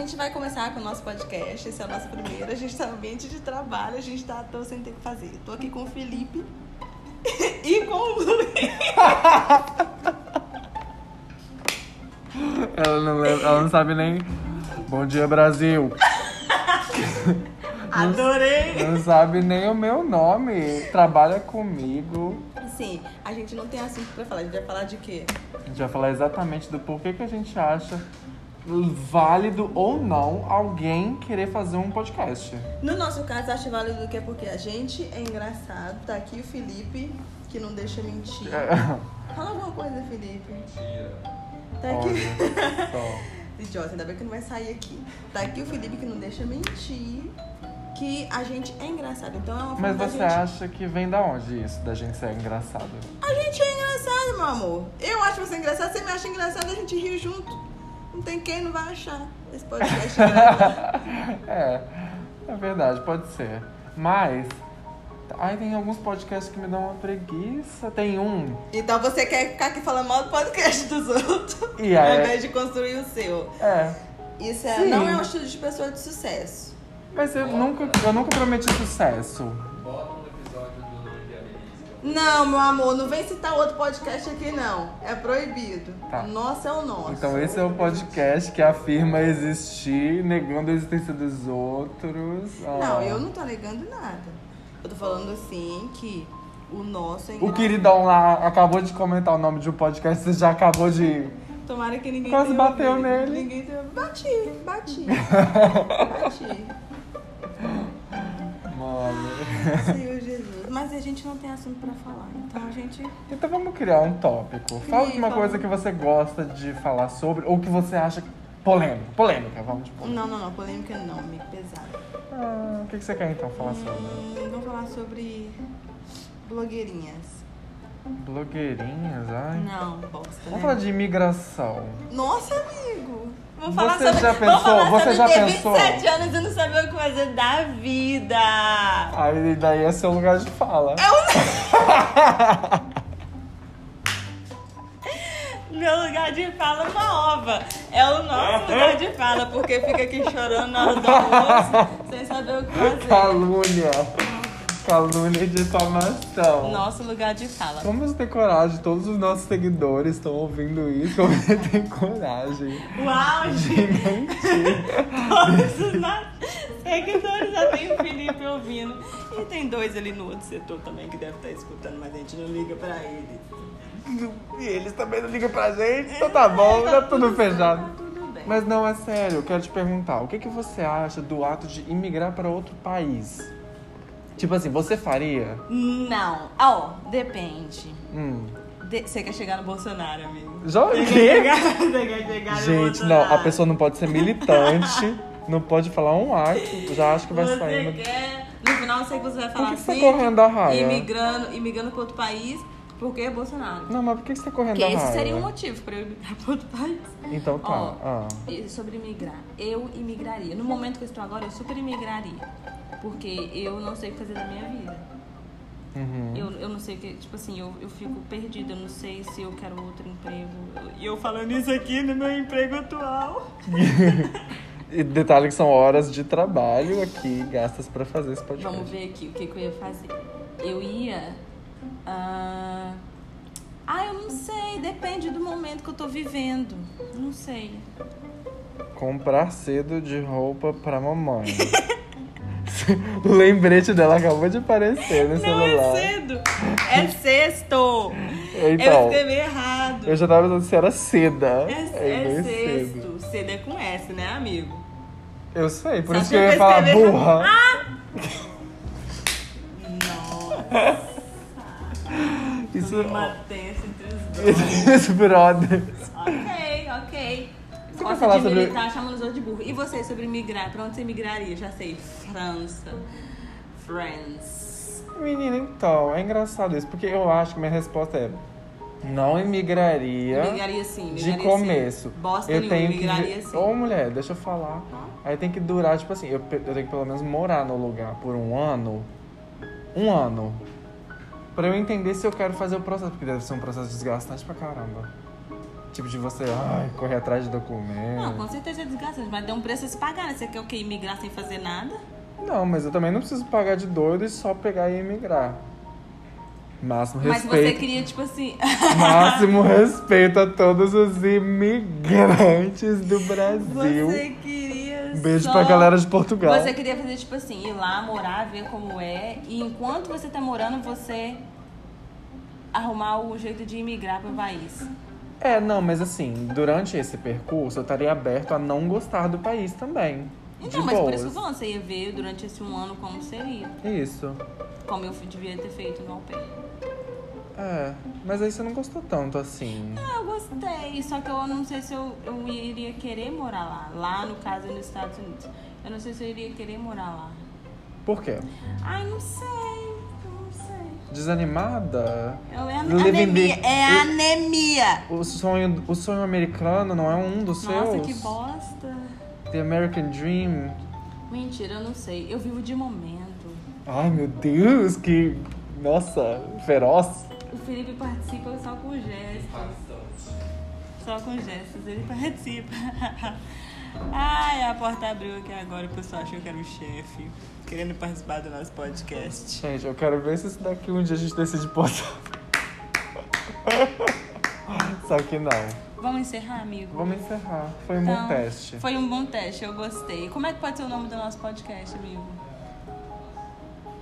gente vai começar com o nosso podcast. Esse é o nosso primeiro. A gente tá no ambiente de trabalho, a gente tá tô sem ter o que fazer. Tô aqui com o Felipe e com o Luiz. Ela não, lembra- ela não sabe nem. Bom dia, Brasil. Adorei! Não sabe nem o meu nome. Trabalha comigo. Sim, a gente não tem assunto pra falar. A gente vai falar de quê? A gente vai falar exatamente do porquê que a gente acha válido ou não alguém querer fazer um podcast. No nosso caso, acho válido que é porque a gente é engraçado. Tá aqui o Felipe, que não deixa mentir. Fala alguma coisa, Felipe. Mentira. Tá aqui. Olha só. Idiota, ainda bem que não vai sair aqui. Tá aqui o Felipe que não deixa mentir. Que a gente é engraçado. Então é uma forma Mas você gente... acha que vem da onde isso, da gente ser engraçado? A gente é engraçado, meu amor. Eu acho você engraçado, você me acha engraçado, a gente ri junto. Não tem quem não vai achar esse podcast. É, é verdade, pode ser. Mas, ai, tem alguns podcasts que me dão uma preguiça. Tem um, Então você quer ficar aqui falando mal do podcast dos outros. E Ao aí- invés de construir o seu. é. Isso é- não é um estilo de pessoa de sucesso. Mas eu nunca, eu nunca prometi sucesso. Não, meu amor, não vem citar outro podcast aqui, não. É proibido. Tá. O nosso é o nosso. Então esse é o podcast que afirma existir, negando a existência dos outros. Não, Ah. eu não tô negando nada. Eu tô falando assim que o nosso é O queridão lá acabou de comentar o nome de um podcast, você já acabou de. Tomara que ninguém Quase bateu ouvido. nele. Ninguém tenha... Bati, bati. bati. Mano. Jesus. Mas a gente não tem assunto pra falar. Então a gente. Então vamos criar um tópico. Fala de uma vamos. coisa que você gosta de falar sobre, ou que você acha polêmica. Polêmica, vamos de polêmica. Não, não, não. Polêmica não, amigo pesado. Ah, o que que você quer então falar sobre? Hum, vamos falar sobre blogueirinhas. Blogueirinhas, ai. Não, bosta. Vamos né? falar de imigração. Nossa, amigo. Vamos Você falar sobre. já vamos pensou- falar você sobre já ter pensou? 27 anos e não saber o que fazer da vida. Aí daí é seu lugar de fala. Meu lugar de fala é uma ova. É o nosso lugar de fala, porque fica aqui chorando na hora do almoço, sem saber o que fazer. Calúnia. Calúnia e difamação. Nosso lugar de fala. Vamos ter coragem, todos os nossos seguidores estão ouvindo isso. Como você tem coragem O auge. de mentir? Todos os nossos seguidores já tem o Felipe ouvindo. E tem dois ali no outro setor também que deve estar escutando, mas a gente não liga pra ele. E eles também não ligam pra gente, então tá bom, tá tudo fechado. Tá tudo bem. Mas não, é sério, eu quero te perguntar, o que, que você acha do ato de imigrar para outro país? Tipo assim, você faria? Não. Ó, depende. Hum. De- Você quer chegar no Bolsonaro, amigo? Já o Você quer quê? chegar, você quer chegar no Gente, não, Bolsonaro? a pessoa não pode ser militante, não pode falar um ato, já acho que vai Você sair. no- quer... No final, eu sei que você vai falar que você tá assim... correndo da raia? Imigrando, imigrando pra outro país, porque é Bolsonaro. Não, mas por que você tá correndo Porque esse raia? seria um motivo pra eu imigrar pra outro país. Então tá. Ó, ah. sobre imigrar, eu imigraria. No momento que eu estou agora, eu super imigraria. Porque eu não sei o que fazer da minha vida. Uhum. Eu, eu não sei o que, tipo assim, eu, eu fico perdida, eu não sei se eu quero outro emprego. E eu falando isso aqui no meu emprego atual. E detalhe que são horas de trabalho aqui gastas pra fazer esse podcast. Vamos ver aqui o que, que eu ia fazer. Eu ia. Ah, ah, eu não sei, depende do momento que eu tô vivendo. Não sei. Comprar cedo de roupa pra mamãe. o lembrete dela acabou de aparecer no Não celular. é cedo, é sexto. eu Então, escrevi errado. eu já tava pensando se era seda. É, é veio sexto. Cedo é com S, né, amigo? Eu sei, por Só isso que eu eu ia falar burra. Nossa, Isso, uma tensa entre os brothers. ok, ok. Você Gosta falar de sobre- militar, chamando os outros de burro. E você, sobre migrar? Pra onde você migraria? Já sei. França. France. Menina, então, é engraçado isso, porque eu acho que minha resposta é não imigraria Migraria sim, de migraria começo. sim. Bosta eu tenho que sim. Ô mulher, deixa eu falar. Aí tem que durar, tipo assim, eu, eu tenho que pelo menos morar no lugar por um ano. Um ano. Pra eu entender se eu quero fazer o processo, porque deve ser um processo desgastante pra caramba. Tipo de você, ai, correr atrás de Não, documento. com certeza é desgastante, mas dá um preço a se pagar, né? Você quer o quê? Imigrar sem fazer nada? Não, mas eu também não preciso pagar de doido e só pegar e emigrar. Máximo Mas você respeito. queria, tipo assim. Máximo respeito a todos os imigrantes do Brasil. Você queria. Um beijo só- pra galera de Portugal. Você queria fazer, tipo assim, ir lá, morar, ver como é. E enquanto você tá morando, você arrumar o jeito de imigrar pro país. É, não, mas assim, durante esse percurso eu estaria aberto a não gostar do país também. Então, mas por boas. isso que você ia ver durante esse um ano como seria. Isso. Como eu devia ter feito no pair. É, mas aí você não gostou tanto assim. Ah, eu gostei, só que eu não sei se eu, eu iria querer morar lá. Lá, no caso, nos Estados Unidos. Eu não sei se eu iria querer morar lá. Por quê? Ai, não sei, não sei. Desanimada? Eu, é Living anemia, the- é anemia. O sonho, o sonho americano não é um dos Nossa, seus? que bosta. The American Dream? Mentira, eu não sei. Eu vivo de momento. Ai, meu Deus, que... Nossa, feroz. O Felipe participa só com gestos. Só com gestos, ele participa. Ai, a porta abriu aqui agora, o pessoal achou que era o chefe. Querendo participar do nosso podcast. Gente, eu quero ver se isso daqui um dia a gente decide postar. Só que não. Vamos encerrar, amigo? Vamos encerrar. Foi um Então, bom teste. Foi um bom teste, eu gostei. Como é que pode ser o nome do nosso podcast, amigo?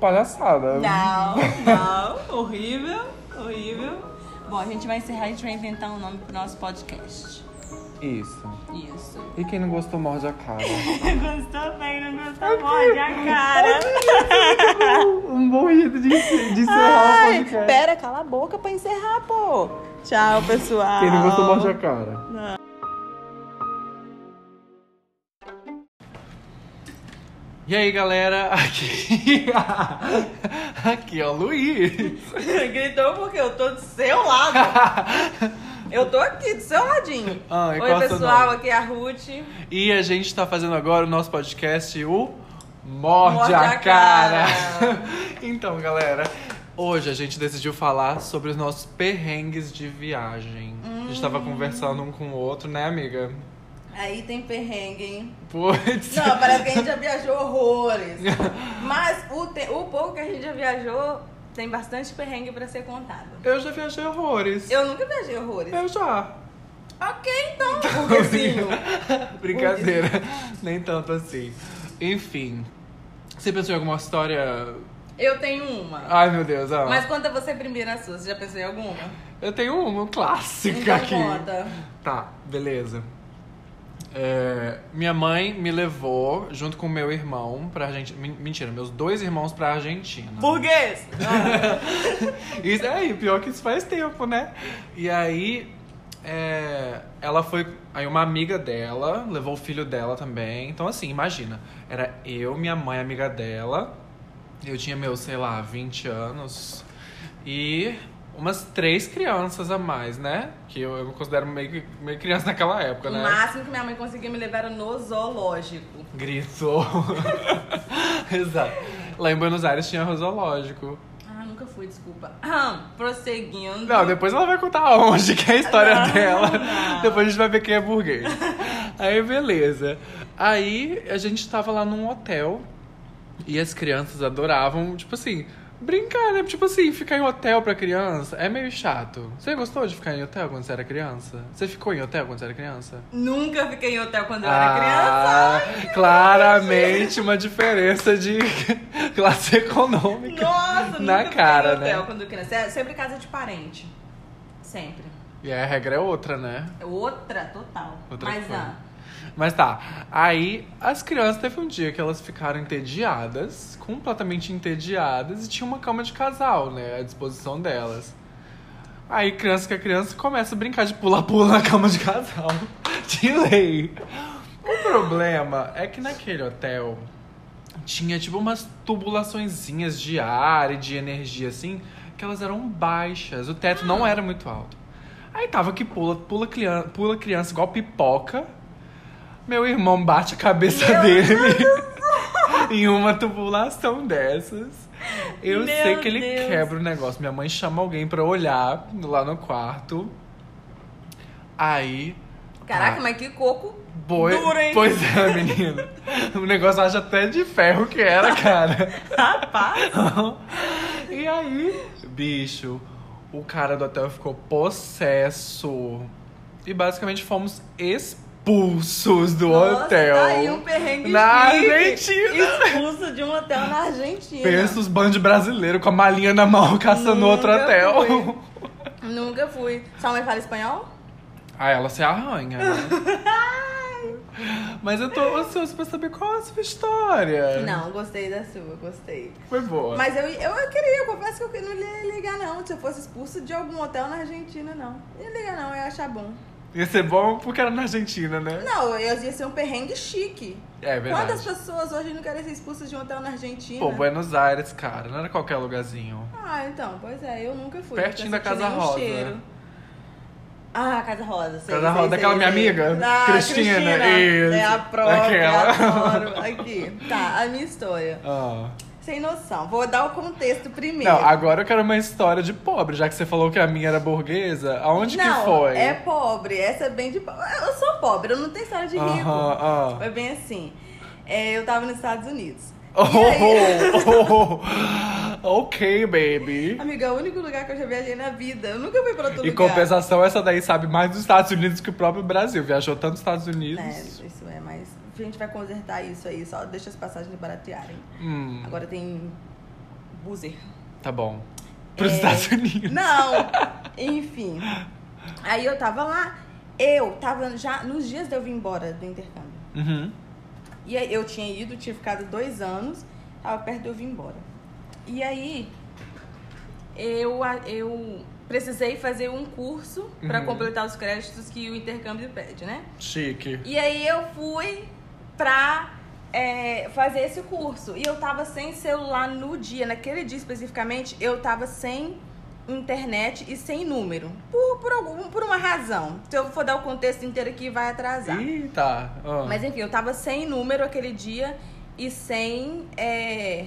Palhaçada. Não, não. horrível, horrível. Bom, a gente vai encerrar e a gente vai inventar um nome pro nosso podcast. Isso. Isso. E quem não gostou, morde a cara. Gostou bem, não gostou? Morde a cara. um bom jeito de, de encerrar o Ai, podcast. pera, cala a boca pra encerrar, pô. Tchau, pessoal. Quem não gostou, morde a cara. E aí, galera, aqui. aqui, ó, Luiz. Gritou porque eu tô do seu lado. Eu tô aqui, do seu ladinho. Ah, Oi, é o pessoal, aqui é a Ruth. E a gente tá fazendo agora o nosso podcast, o Morde, Morde a a Cara. Cara. então, galera, hoje a gente decidiu falar sobre os nossos perrengues de viagem. A gente tava Hum. conversando um com o outro, né, amiga? Aí tem perrengue, hein? Putz. Não, parece que a gente já viajou horrores. Mas o, te- o pouco que a gente já viajou tem bastante perrengue pra ser contado. Eu já viajei horrores. Eu nunca viajei horrores. Eu já. Ok, então, burguesinho. Brincadeira. Nem tanto assim. Enfim. Você pensou em alguma história. Eu tenho uma. Ai, meu Deus. Ah. Mas conta você primeiro a sua. Você já pensou em alguma? Eu tenho uma clássica Então aqui. conta. Tá, beleza. É, minha mãe me levou, junto com meu irmão, pra Argentina. Mentira, meus dois irmãos pra Argentina. Burguês! Isso aí, pior que isso faz tempo, né? E aí, é, ela foi. Aí, uma amiga dela levou o filho dela também. Então, assim, imagina. Era eu, minha mãe, amiga dela. Eu tinha meus, sei lá, 20 anos. E umas três crianças a mais, né? Que eu, eu me considero meio, meio criança naquela época, O né? máximo que minha mãe conseguia me levar era no zoológico. Gritou. Exato. Lá em Buenos Aires tinha zoológico. Ah, nunca fui, desculpa. Ah, prosseguindo. Não, depois ela vai contar onde que é a história Não, dela. não. Depois a gente vai ver quem é burguês. Aí, beleza. Aí a gente tava lá num hotel e as crianças adoravam, tipo assim, brincar, né? Tipo assim, ficar em hotel pra criança é meio chato. Você gostou de ficar em hotel quando você era criança? Você ficou em hotel quando você era criança? Nunca fiquei em hotel quando eu era criança. Ah, claramente uma diferença de classe econômica. Nossa, nunca Na fiquei cara, em hotel né? quando criança. É sempre casa de parente. Sempre. E a regra é outra, né? Outra, total. Outra Mas, ah, Mas tá, aí as crianças teve um dia que elas ficaram entediadas, completamente entediadas, e tinha uma cama de casal, né, à disposição delas. Aí criança que é criança começa a brincar de pula-pula na cama de casal. De lei. O problema é que naquele hotel tinha tipo umas tubulaçõezinhas de ar e de energia assim, que elas eram baixas. O teto não era muito alto. Aí tava que pula, pula, criança, pula criança igual pipoca. Meu irmão bate a cabeça dele em uma tubulação dessas. Eu Meu sei que ele Deus. quebra o negócio. Minha mãe chama alguém pra olhar lá no quarto. Aí. Caraca, Ah. mas que coco Boi... duro, hein? Pois é, menina. O negócio acha até de ferro que era, cara. Rapaz. e aí, bicho, o cara do hotel ficou possesso. E basicamente fomos expulsos do Nossa, hotel. Tá aí um perrengue Na. Argentina. Expulso de um hotel na Argentina. Pensa os bandos brasileiros com a malinha na mão caçando Nunca outro hotel. fui. Nunca fui. Sua mãe fala espanhol? Ah, ela se arranha, né? Mas eu tô ansioso pra saber qual é a sua história. Não, gostei da sua, gostei. Foi boa. Mas eu, eu, eu queria, eu confesso que eu não ia ligar, não. Se eu fosse expulso de algum hotel na Argentina, não. Não ia ligar, não, eu ia achar bom. Ia ser bom porque era na Argentina, né? Não, eu ia ser um perrengue chique. É verdade. Quantas pessoas hoje não querem ser expulsas de um hotel na Argentina? Pô, Buenos Aires, cara, não era qualquer lugarzinho. Ah, então, pois é, eu nunca fui. Pertinho nunca da Casa Rosa. cheiro. Ah, Casa Rosa, sei, Casa sei, Rosa, daquela minha amiga? Ah, Cristina, isso. É a própria, Aquela. adoro. Aqui, tá, a minha história. Ah. Sem noção, vou dar o contexto primeiro. Não, agora eu quero uma história de pobre, já que você falou que a minha era burguesa. Aonde Não, que foi? é pobre, essa é bem de pobre. Eu sou pobre, eu não tenho história de rico. Aham, ah. Foi bem assim. É, eu tava nos Estados Unidos. Oh, E aí- oh, oh. ok, baby. Amiga, é o único lugar que eu já viajei na vida. Eu nunca fui pra outro Em lugar. compensação, essa daí sabe mais dos Estados Unidos que o próprio Brasil. Viajou tanto nos Estados Unidos. É, isso é, mas a gente vai consertar isso aí, só deixa as passagens baratearem. Hum, Agora tem buzzer. tá bom. Pros É. Estados Unidos. Não! Enfim. Aí eu tava lá, eu tava já nos dias de eu vir embora do intercâmbio. Uhum. E aí eu tinha ido, tinha ficado dois anos, tava perto de eu vir embora. E aí eu, eu precisei fazer um curso pra Uhum. completar os créditos que o intercâmbio pede, né? Chique. E aí eu fui pra é, fazer esse curso. E eu tava sem celular no dia. Naquele dia especificamente, eu tava sem internet e sem número. Por, por, algum, por uma razão. Se eu for dar o contexto inteiro aqui, vai atrasar. Ih, tá. Ah. Mas enfim, eu tava sem número aquele dia e sem. é,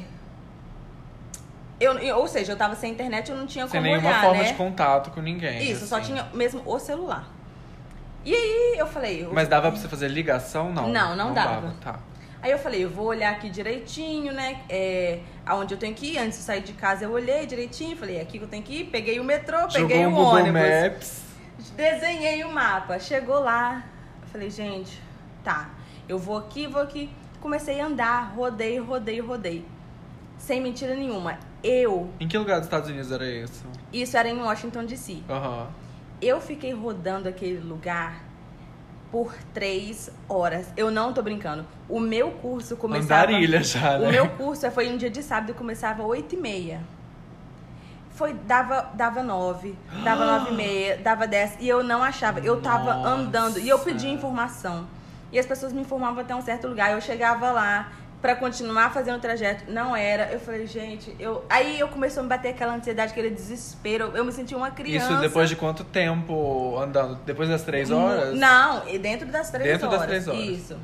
Eu, ou seja, eu tava sem internet, eu não tinha Sem como nenhuma olhar, forma né? de contato com ninguém. Isso, só assim. tinha mesmo o celular. E aí eu falei. eu- Mas dava pra você fazer ligação? Não. Não, não dava. Tá. Aí eu falei, eu vou olhar aqui direitinho, né? É, aonde eu tenho que ir. Antes de sair de casa, eu olhei direitinho, falei, aqui que eu tenho que ir. Peguei o metrô, peguei Jogou o Google ônibus. Maps. Desenhei o mapa. Chegou lá, eu falei, gente, tá. Eu vou aqui, vou aqui. Comecei a andar, rodei, rodei, rodei. Sem mentira nenhuma. Eu, Em que lugar dos Estados Unidos era isso? isso era em Washington DC. Aham. Eu fiquei rodando aquele lugar por três horas. Eu não tô brincando. O meu curso começava. Andarilha já, né? O meu curso foi um dia de sábado, começava às 8 e meia. Foi, dava, dava 9, dava 9 e meia, dava 10. E eu não achava. Eu tava Nossa. andando e eu pedia informação. E as pessoas me informavam até um certo lugar. Eu chegava lá pra continuar fazendo o trajeto. Não era. Eu falei, gente, eu. Aí eu começou a me bater aquela ansiedade, aquele desespero. Eu me senti uma criança. Isso depois de quanto tempo andando? Depois das três horas? Não, e dentro das três Dentro das horas. três horas. Isso.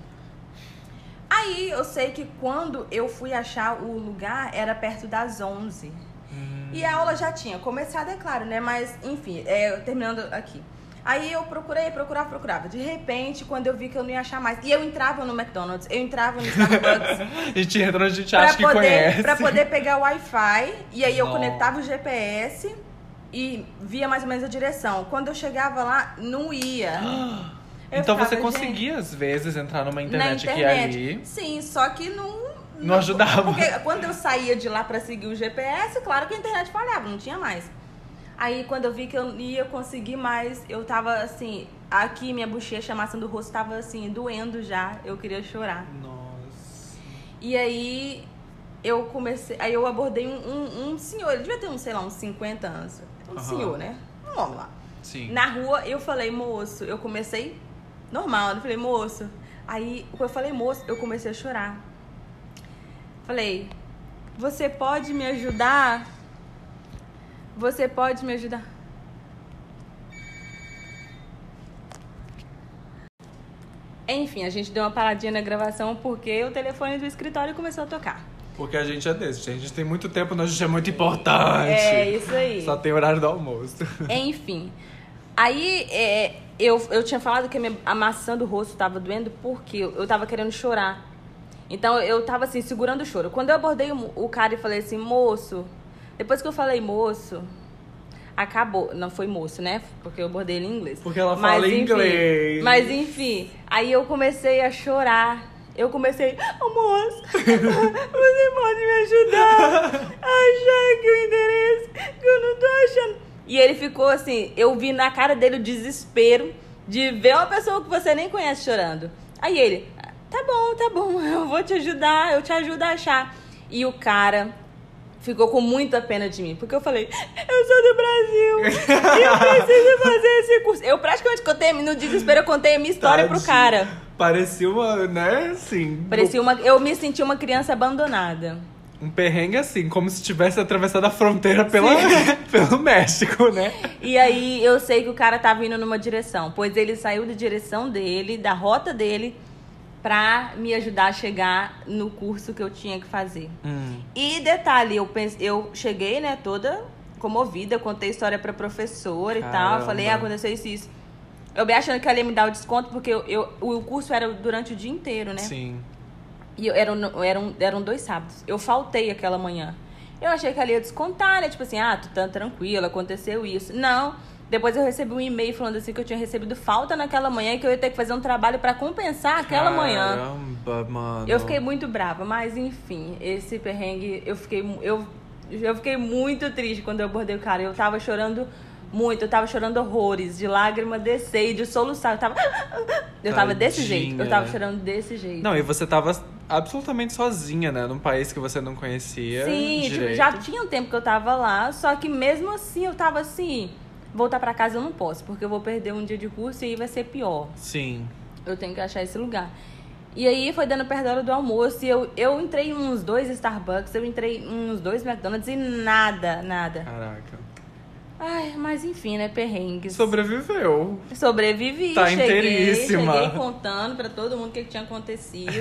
Aí eu sei que quando eu fui achar o lugar, era perto das 11. Hum. E a aula já tinha começado, é claro, né? Mas, enfim, é, terminando aqui. Aí eu procurei, procurava, procurava. De repente, quando eu vi que eu não ia achar mais. E eu entrava no McDonald's, eu entrava no Starbucks. A gente entra onde a gente acha que poder, conhece. Pra poder pegar o Wi-Fi. E aí eu Nossa. conectava o GPS e via mais ou menos a direção. Quando eu chegava lá, não ia. Eu Então você ficava, conseguia, às vezes, entrar numa internet, internet. e ali. Sim, só que não. Não ajudava. Porque quando eu saía de lá pra seguir o GPS, claro que a internet falhava, não tinha mais. Aí quando eu vi que eu ia conseguir mais, eu tava assim, aqui minha bochecha, a maçã do rosto tava assim, doendo já, eu queria chorar. Nossa. E aí eu comecei, aí eu abordei um, um, um senhor, ele devia ter uns, sei lá, uns 50 anos. Um Aham. senhor, né? Um homem lá. Sim. Na rua eu falei, moço, eu comecei normal, eu falei, moço. Aí quando eu falei, moço, eu comecei a chorar. Falei, você pode me ajudar? Você pode me ajudar? Enfim, a gente deu uma paradinha na gravação porque o telefone do escritório começou a tocar. Porque a gente é desse, gente. A gente tem muito tempo, a gente é muito importante. É, isso aí. Só tem horário do almoço. Enfim. Aí, é, eu, eu tinha falado que a, minha, a maçã do rosto tava doendo porque eu, eu tava querendo chorar. Então eu tava assim, segurando o choro. Quando eu abordei o, o cara e falei assim, moço, depois que eu falei moço, acabou. Não foi moço, né? Porque eu abordei ele em inglês. Porque ela Mas, fala enfim, inglês. Mas enfim, aí eu comecei a chorar. Eu comecei, oh, moço, você pode me ajudar a achar aqui o endereço que eu não tô achando. E ele ficou assim, eu vi na cara dele o desespero de ver uma pessoa que você nem conhece chorando. Aí ele, tá bom, tá bom, eu vou te ajudar, eu te ajudo a achar. E o cara ficou com muita pena de mim, porque eu falei, eu sou do Brasil e eu preciso fazer esse curso. Eu praticamente contei, no desespero, eu contei a minha história pro Tadinho. cara. Parecia uma, né, assim. Parecia uma, eu me senti uma criança abandonada. Um perrengue assim, como se tivesse atravessado a fronteira pela, pelo México, né? E aí eu sei que o cara tava indo numa direção, pois ele saiu da direção dele, da rota dele, pra me ajudar a chegar no curso que eu tinha que fazer. Hum. E detalhe, eu, pense, eu cheguei, né, toda comovida, contei história pra professora e tal. Caramba. Falei, ah, aconteceu isso e isso. Eu bem achando que ela ia me dar o desconto, porque eu, eu- o curso era durante o dia inteiro, né? Sim. E eu, eram, eram, eram dois sábados. Eu faltei aquela manhã. Eu achei que ela ia descontar, né? Tipo assim, ah, tu tá tranquila, aconteceu isso. Não. Depois eu recebi um e-mail falando assim que eu tinha recebido falta naquela manhã e que eu ia ter que fazer um trabalho pra compensar aquela manhã. Caramba, mano. Eu fiquei muito brava, mas enfim, esse perrengue, eu fiquei, eu, eu fiquei muito triste quando eu abordei o cara. Eu tava chorando muito, eu tava chorando horrores, de lágrima descer e de soluçar. Eu tava. Eu tava desse Tadinha. jeito, eu tava chorando desse jeito. Não, e você tava absolutamente sozinha, né? Num país que você não conhecia. Sim, tipo, já tinha um tempo que eu tava lá, só que mesmo assim eu tava assim, voltar pra casa eu não posso, porque eu vou perder um dia de curso e aí vai ser pior. Sim. Eu tenho que achar esse lugar. E aí foi dando perto da hora do almoço e eu, eu entrei em uns dois Starbucks, eu entrei em uns dois McDonald's e nada, nada. Caraca. Ai, mas enfim, né, perrengues. Sobreviveu. Sobrevivi, Tá cheguei, inteiríssima. cheguei contando pra todo mundo o que tinha acontecido.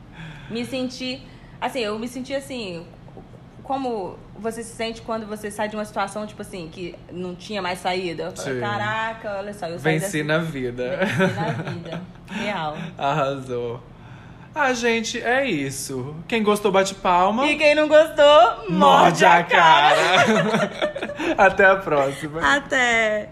me senti, assim, eu me senti assim, como você se sente quando você sai de uma situação, tipo assim, que não tinha mais saída. Eu falei, Sim. caraca, olha só, eu saí Venci dessa... na vida. Venci na vida, real. Arrasou. Ah, gente, é isso. Quem gostou, bate palma. E quem não gostou, Morde a cara. Até a próxima. Até!